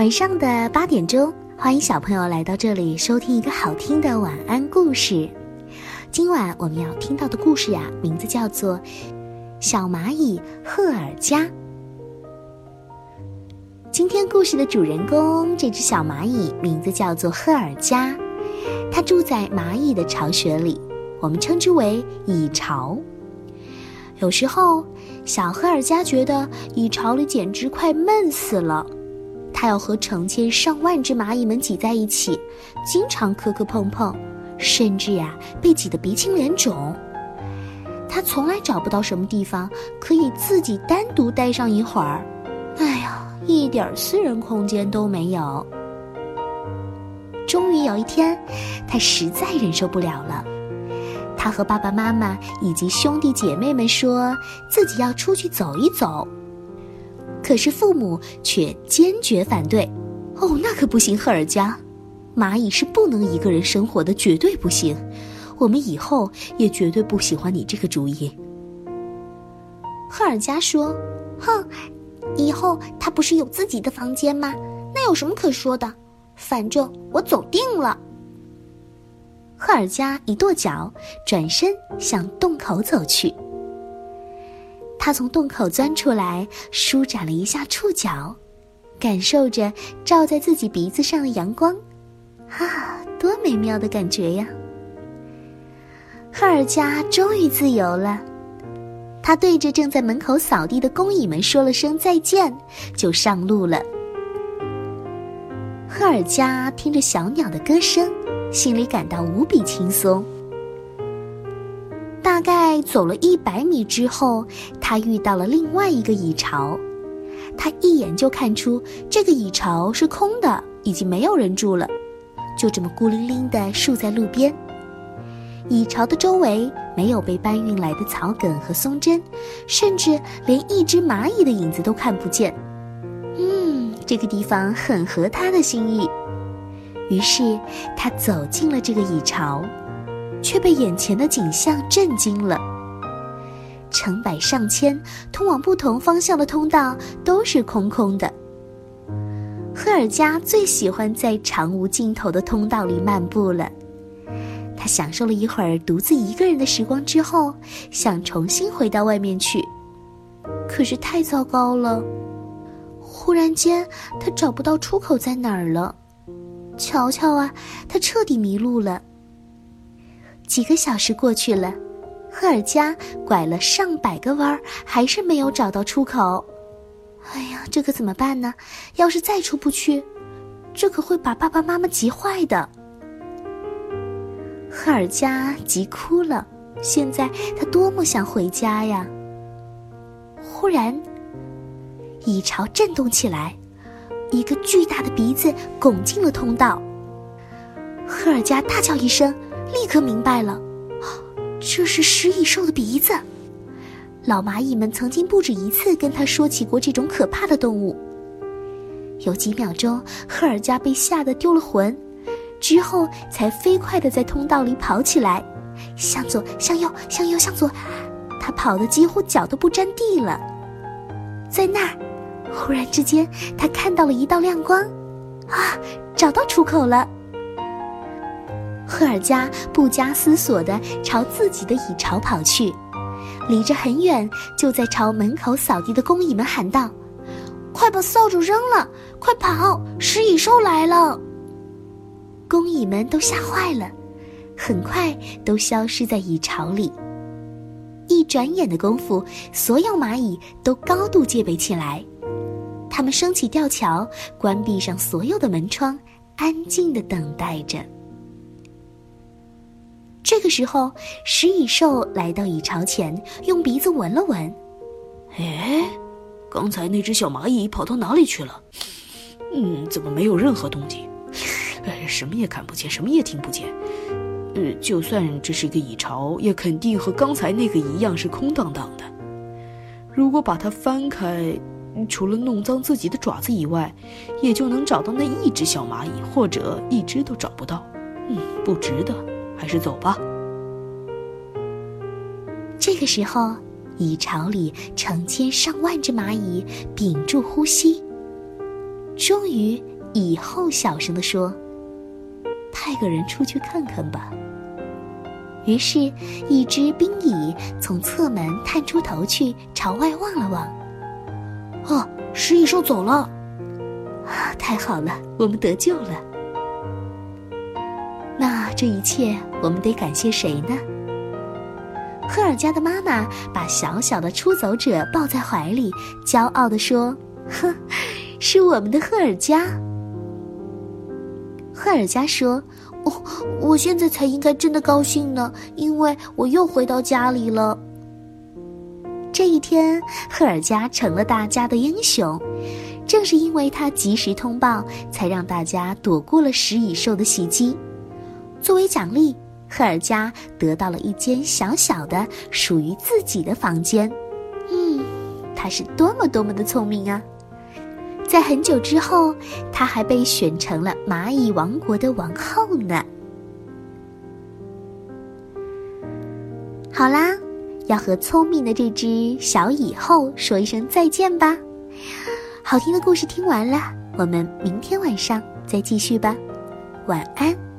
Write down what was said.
晚上的八点钟，欢迎小朋友来到这里收听一个好听的晚安故事。今晚我们要听到的故事呀，名字叫做《小蚂蚁赫尔加》。今天故事的主人公，这只小蚂蚁名字叫做赫尔加，它住在蚂蚁的巢穴里，我们称之为蚁巢。有时候，小赫尔加觉得蚁巢里简直快闷死了，它要和成千上万只蚂蚁们挤在一起，经常磕磕碰碰，甚至呀被挤得鼻青脸肿。它从来找不到什么地方可以自己单独待上一会儿。哎呀！一点私人空间都没有。终于有一天，他实在忍受不了了。他和爸爸妈妈以及兄弟姐妹们说自己要出去走一走。可是父母却坚决反对。哦，那可不行，赫尔加，蚂蚁是不能一个人生活的，绝对不行。我们以后也绝对不喜欢你这个主意。赫尔加说：“哼。”以后他不是有自己的房间吗？那有什么可说的？反正我走定了。赫尔加一跺脚，转身向洞口走去。他从洞口钻出来，舒展了一下触角，感受着照在自己鼻子上的阳光，啊，多美妙的感觉呀！赫尔加终于自由了。他对着正在门口扫地的工蚁们说了声再见，就上路了。赫尔加听着小鸟的歌声，心里感到无比轻松。大概走了一百米之后，他遇到了另外一个蚁巢。他一眼就看出这个蚁巢是空的，已经没有人住了，就这么孤零零的竖在路边。蚁巢的周围没有被搬运来的草梗和松针，甚至连一只蚂蚁的影子都看不见。嗯，这个地方很合他的心意。于是他走进了这个蚁巢，却被眼前的景象震惊了。成百上千通往不同方向的通道都是空空的。赫尔加最喜欢在长无尽头的通道里漫步了。他享受了一会儿独自一个人的时光之后，想重新回到外面去，可是太糟糕了。忽然间，他找不到出口在哪儿了。瞧瞧啊，他彻底迷路了。几个小时过去了，赫尔加拐了上百个弯儿，还是没有找到出口。哎呀，这可怎么办呢？要是再出不去，这可会把爸爸妈妈急坏的。赫尔加急哭了，现在他多么想回家呀！忽然，蚁巢震动起来，一个巨大的鼻子拱进了通道。赫尔加大叫一声，立刻明白了，这是食蚁兽的鼻子。老蚂蚁们曾经不止一次跟他说起过这种可怕的动物。有几秒钟，赫尔加被吓得丢了魂。之后才飞快地在通道里跑起来，向左，向右，向右，向左，他跑得几乎脚都不沾地了。在那儿，忽然之间，他看到了一道亮光，啊，找到出口了！赫尔加不加思索地朝自己的蚁巢跑去，离着很远，就在朝门口扫地的工蚁们喊道：“快把扫帚扔了，快跑！食蚁兽来了！”工蚁们都吓坏了，很快都消失在蚁巢里。一转眼的功夫，所有蚂蚁都高度戒备起来，它们升起吊桥，关闭上所有的门窗，安静的等待着。这个时候，食蚁兽来到蚁巢前，用鼻子闻了闻，哎，刚才那只小蚂蚁跑到哪里去了？嗯，怎么没有任何动静？哎，什么也看不见，什么也听不见。呃，就算这是一个蚁巢，也肯定和刚才那个一样是空荡荡的。如果把它翻开，除了弄脏自己的爪子以外，也就能找到那一只小蚂蚁，或者一只都找不到。嗯，不值得，还是走吧。这个时候，蚁巢里成千上万只蚂蚁屏住呼吸。终于，蚁后小声地说：“派个人出去看看吧。”于是，一只冰蚁从侧门探出头去，朝外望了望。哦，食蚁兽走了！啊，太好了，我们得救了。这一切，我们得感谢谁呢？赫尔加的妈妈把小小的出走者抱在怀里，骄傲地说：“哼，是我们的赫尔加。”赫尔加说。哦，我现在才应该真的高兴呢，因为我又回到家里了。这一天，赫尔加成了大家的英雄，正是因为他及时通报，才让大家躲过了食蚁兽的袭击。作为奖励，赫尔加得到了一间小小的、属于自己的房间。嗯，他是多么多么的聪明啊！在很久之后，他还被选成了蚂蚁王国的王后呢。好啦，要和聪明的这只小蚁后说一声再见吧。好听的故事听完了，我们明天晚上再继续吧。晚安。